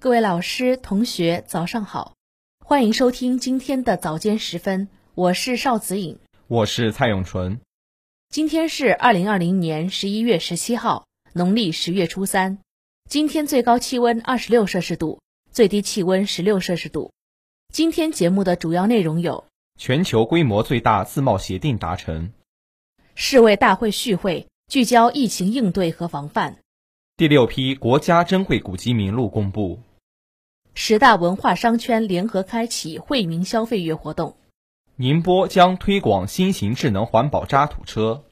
各位老师、同学，早上好，欢迎收听今天的早间时分，我是邵子颖，我是蔡永纯。今天是二零二零年十一月十七号，农历十月初三。今天最高气温二十六摄氏度，最低气温十六摄氏度。今天节目的主要内容有：全球规模最大自贸协定达成；世卫大会续会，聚焦疫情应对和防范；第六批国家珍贵古籍名录公布；十大文化商圈联合开启惠民消费月活动；宁波将推广新型智能环保渣土车；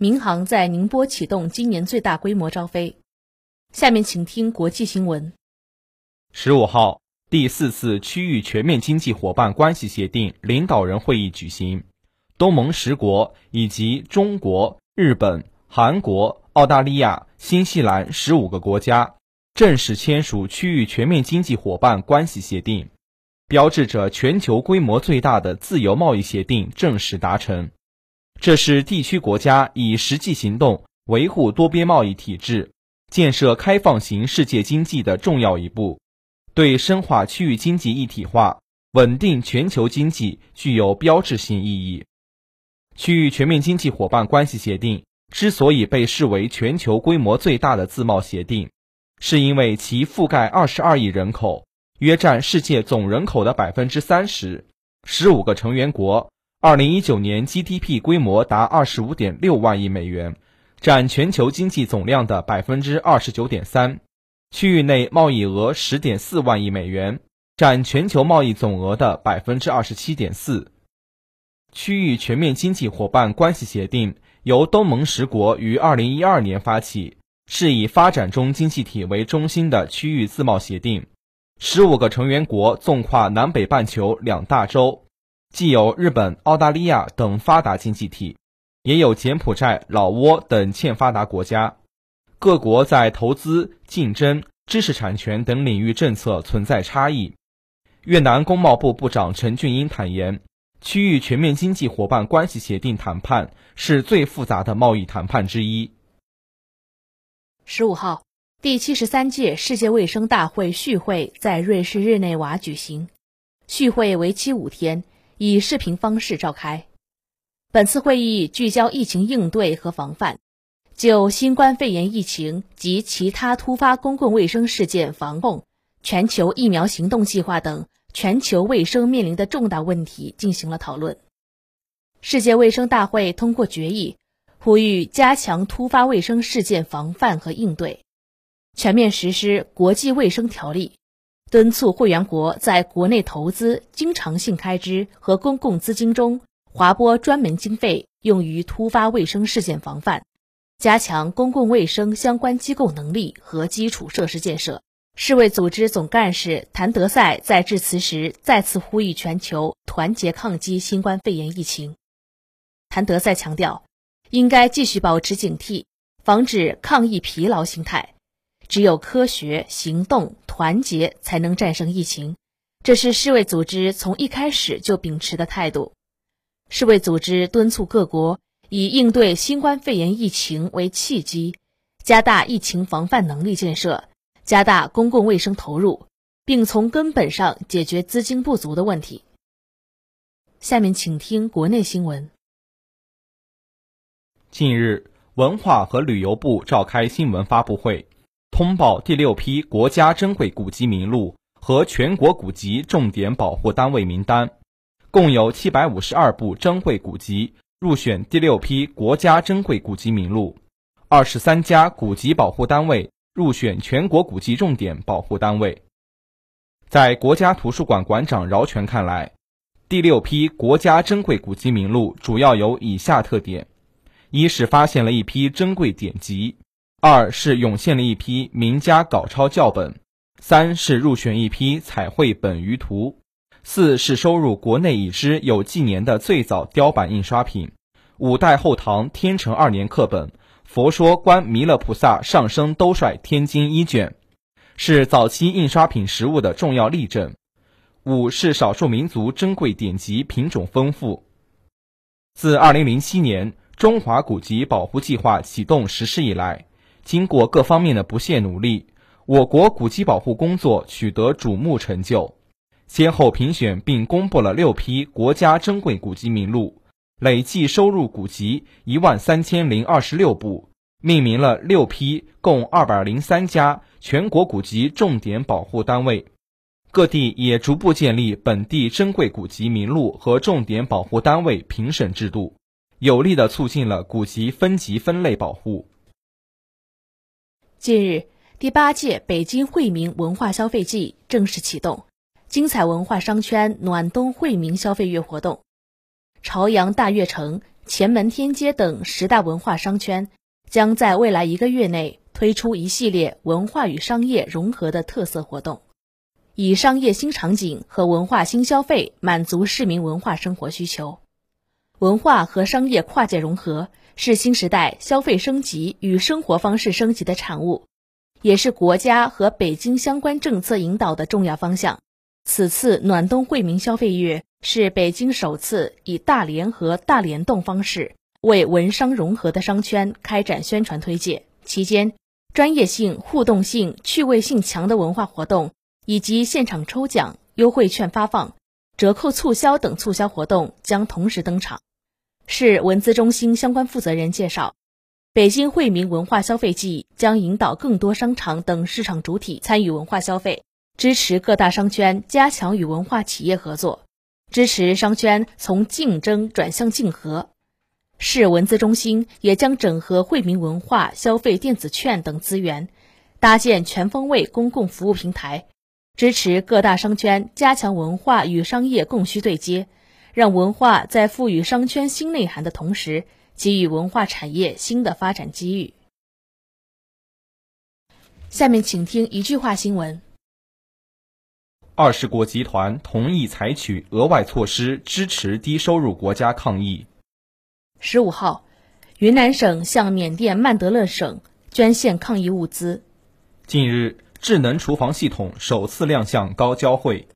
民航在宁波启动今年最大规模招飞。下面请听国际新闻。十五号，第四次区域全面经济伙伴关系协定领导人会议举行，东盟十国以及中国、日本、韩国、澳大利亚、新西兰十五个国家正式签署区域全面经济伙伴关系协定，标志着全球规模最大的自由贸易协定正式达成。这是地区国家以实际行动维护多边贸易体制。建设开放型世界经济的重要一步，对深化区域经济一体化、稳定全球经济具有标志性意义。区域全面经济伙伴关系协定之所以被视为全球规模最大的自贸协定，是因为其覆盖二十二亿人口，约占世界总人口的百分之三十。十五个成员国，二零一九年 GDP 规模达二十五点六万亿美元。占全球经济总量的百分之二十九点三，区域内贸易额十点四万亿美元，占全球贸易总额的百分之二十七点四。区域全面经济伙伴关系协定由东盟十国于二零一二年发起，是以发展中经济体为中心的区域自贸协定。十五个成员国纵跨南北半球两大洲，既有日本、澳大利亚等发达经济体。也有柬埔寨、老挝等欠发达国家，各国在投资、竞争、知识产权等领域政策存在差异。越南工贸部部长陈俊英坦言，区域全面经济伙伴关系协定谈判是最复杂的贸易谈判之一。十五号，第七十三届世界卫生大会续会在瑞士日内瓦举行，续会为期五天，以视频方式召开。本次会议聚焦疫情应对和防范，就新冠肺炎疫情及其他突发公共卫生事件防控、全球疫苗行动计划等全球卫生面临的重大问题进行了讨论。世界卫生大会通过决议，呼吁加强突发卫生事件防范和应对，全面实施国际卫生条例，敦促会员国在国内投资、经常性开支和公共资金中。划拨专门经费用于突发卫生事件防范，加强公共卫生相关机构能力和基础设施建设。世卫组织总干事谭德赛在致辞时再次呼吁全球团结抗击新冠肺炎疫情。谭德赛强调，应该继续保持警惕，防止抗疫疲劳心态。只有科学行动、团结，才能战胜疫情。这是世卫组织从一开始就秉持的态度。世卫组织敦促各国以应对新冠肺炎疫情为契机，加大疫情防范能力建设，加大公共卫生投入，并从根本上解决资金不足的问题。下面请听国内新闻。近日，文化和旅游部召开新闻发布会，通报第六批国家珍贵古籍名录和全国古籍重点保护单位名单。共有七百五十二部珍贵古籍入选第六批国家珍贵古籍名录，二十三家古籍保护单位入选全国古籍重点保护单位。在国家图书馆馆长饶全看来，第六批国家珍贵古籍名录主要有以下特点：一是发现了一批珍贵典籍；二是涌现了一批名家稿抄教本；三是入选一批彩绘本鱼图。四是收入国内已知有纪年的最早雕版印刷品，五代后唐天成二年课本《佛说观弥勒菩萨上升兜率天经》一卷，是早期印刷品实物的重要例证。五是少数民族珍贵典籍品种丰富。自二零零七年中华古籍保护计划启动实施以来，经过各方面的不懈努力，我国古籍保护工作取得瞩目成就，先后评选并公布了六批国家珍贵古籍名录，累计收入古籍一万三千零二十六部，命名了六批共二百零三家全国古籍重点保护单位。各地也逐步建立本地珍贵古籍名录和重点保护单位评审制度，有力地促进了古籍分级分类保护。近日，第八届北京惠民文化消费季正式启动，精彩文化商圈暖冬惠民消费月活动。朝阳大悦城、前门天街等十大文化商圈将在未来一个月内推出一系列文化与商业融合的特色活动。以商业新场景和文化新消费满足市民文化生活需求，文化和商业跨界融合是新时代消费升级与生活方式升级的产物，也是国家和北京相关政策引导的重要方向。此次暖冬惠民消费月是北京首次以大联合、大联动方式为文商融合的商圈开展宣传推介，期间专业性、互动性、趣味性强的文化活动。以及现场抽奖、优惠券发放、折扣促销等促销活动将同时登场。市文资中心相关负责人介绍，北京惠民文化消费季将引导更多商场等市场主体参与文化消费，支持各大商圈加强与文化企业合作，支持商圈从竞争转向竞合。市文资中心也将整合惠民文化消费电子券等资源，搭建全方位公共服务平台。支持各大商圈加强文化与商业供需对接，让文化在赋予商圈新内涵的同时，给予文化产业新的发展机遇。下面请听一句话新闻：二十国集团同意采取额外措施支持低收入国家抗疫。十五号，云南省向缅甸曼德勒省捐献抗疫物资。近日。智能厨房系统首次亮相高交会。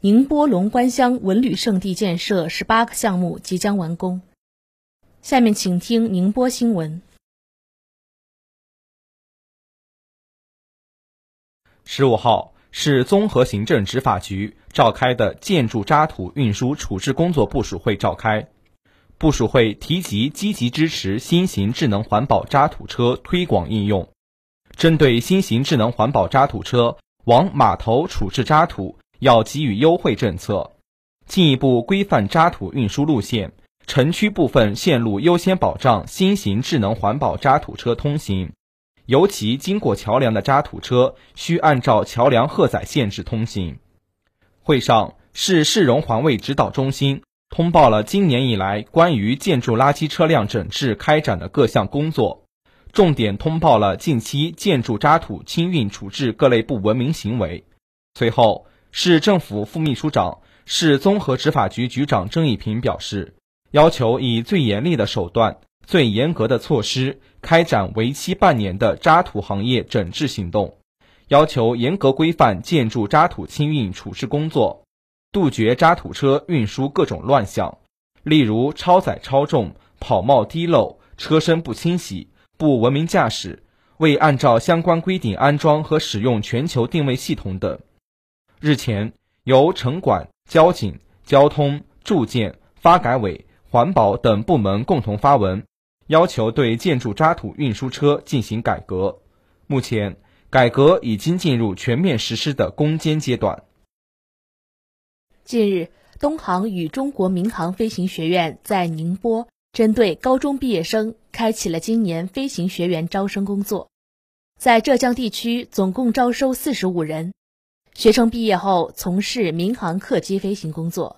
宁波龙关乡文旅胜地建设十八个项目即将完工。下面请听宁波新闻。十五号，市综合行政执法局召开的建筑渣土运输处置工作部署会召开，部署会提及积极支持新型智能环保渣土车推广应用。针对新型智能环保渣土车往码头处置渣土，要给予优惠政策，进一步规范渣土运输路线。城区部分线路优先保障新型智能环保渣土车通行，尤其经过桥梁的渣土车需按照桥梁荷载限制通行。会上，市市容环卫指导中心通报了今年以来关于建筑垃圾车辆整治开展的各项工作。重点通报了近期建筑渣土清运处置各类不文明行为。随后，市政府副秘书长、市综合执法局局长郑一平表示，要求以最严厉的手段、最严格的措施开展为期半年的渣土行业整治行动，要求严格规范建筑渣土清运处置工作，杜绝渣土车运输各种乱象，例如超载超重、跑冒滴漏、车身不清洗。不文明驾驶、未按照相关规定安装和使用全球定位系统等。日前，由城管、交警、交通、住建、发改委、环保等部门共同发文，要求对建筑渣土运输车进行改革。目前，改革已经进入全面实施的攻坚阶段。近日，东航与中国民航飞行学院在宁波。针对高中毕业生，开启了今年飞行学员招生工作。在浙江地区，总共招收四十五人，学生毕业后从事民航客机飞行工作。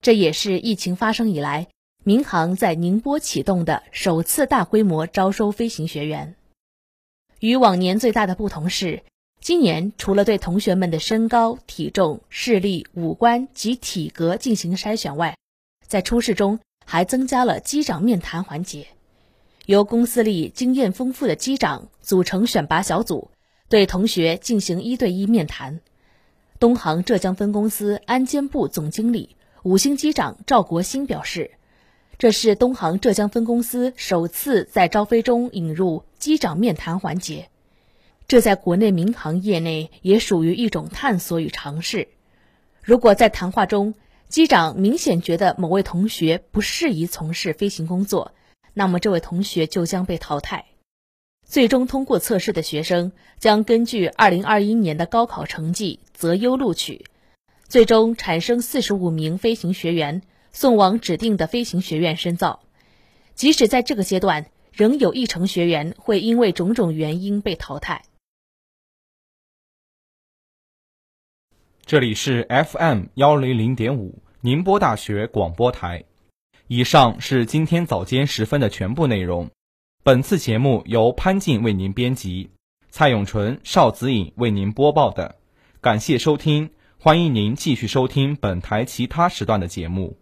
这也是疫情发生以来，民航在宁波启动的首次大规模招收飞行学员。与往年最大的不同是，今年除了对同学们的身高、体重、视力、五官及体格进行筛选外，在初试中。还增加了机长面谈环节，由公司里经验丰富的机长组成选拔小组，对同学进行一对一面谈。东航浙江分公司安监部总经理、五星机长赵国兴表示，这是东航浙江分公司首次在招飞中引入机长面谈环节。这在国内民航业内也属于一种探索与尝试。如果在谈话中，机长明显觉得某位同学不适宜从事飞行工作，那么这位同学就将被淘汰。最终通过测试的学生将根据2021年的高考成绩择优录取，最终产生45名飞行学员送往指定的飞行学院深造。即使在这个阶段，仍有一成学员会因为种种原因被淘汰。这里是 FM 幺零零点五宁波大学广播台。以上是今天早间十分的全部内容。本次节目由潘静为您编辑，蔡永纯、邵子颖为您播报的。感谢收听，欢迎您继续收听本台其他时段的节目。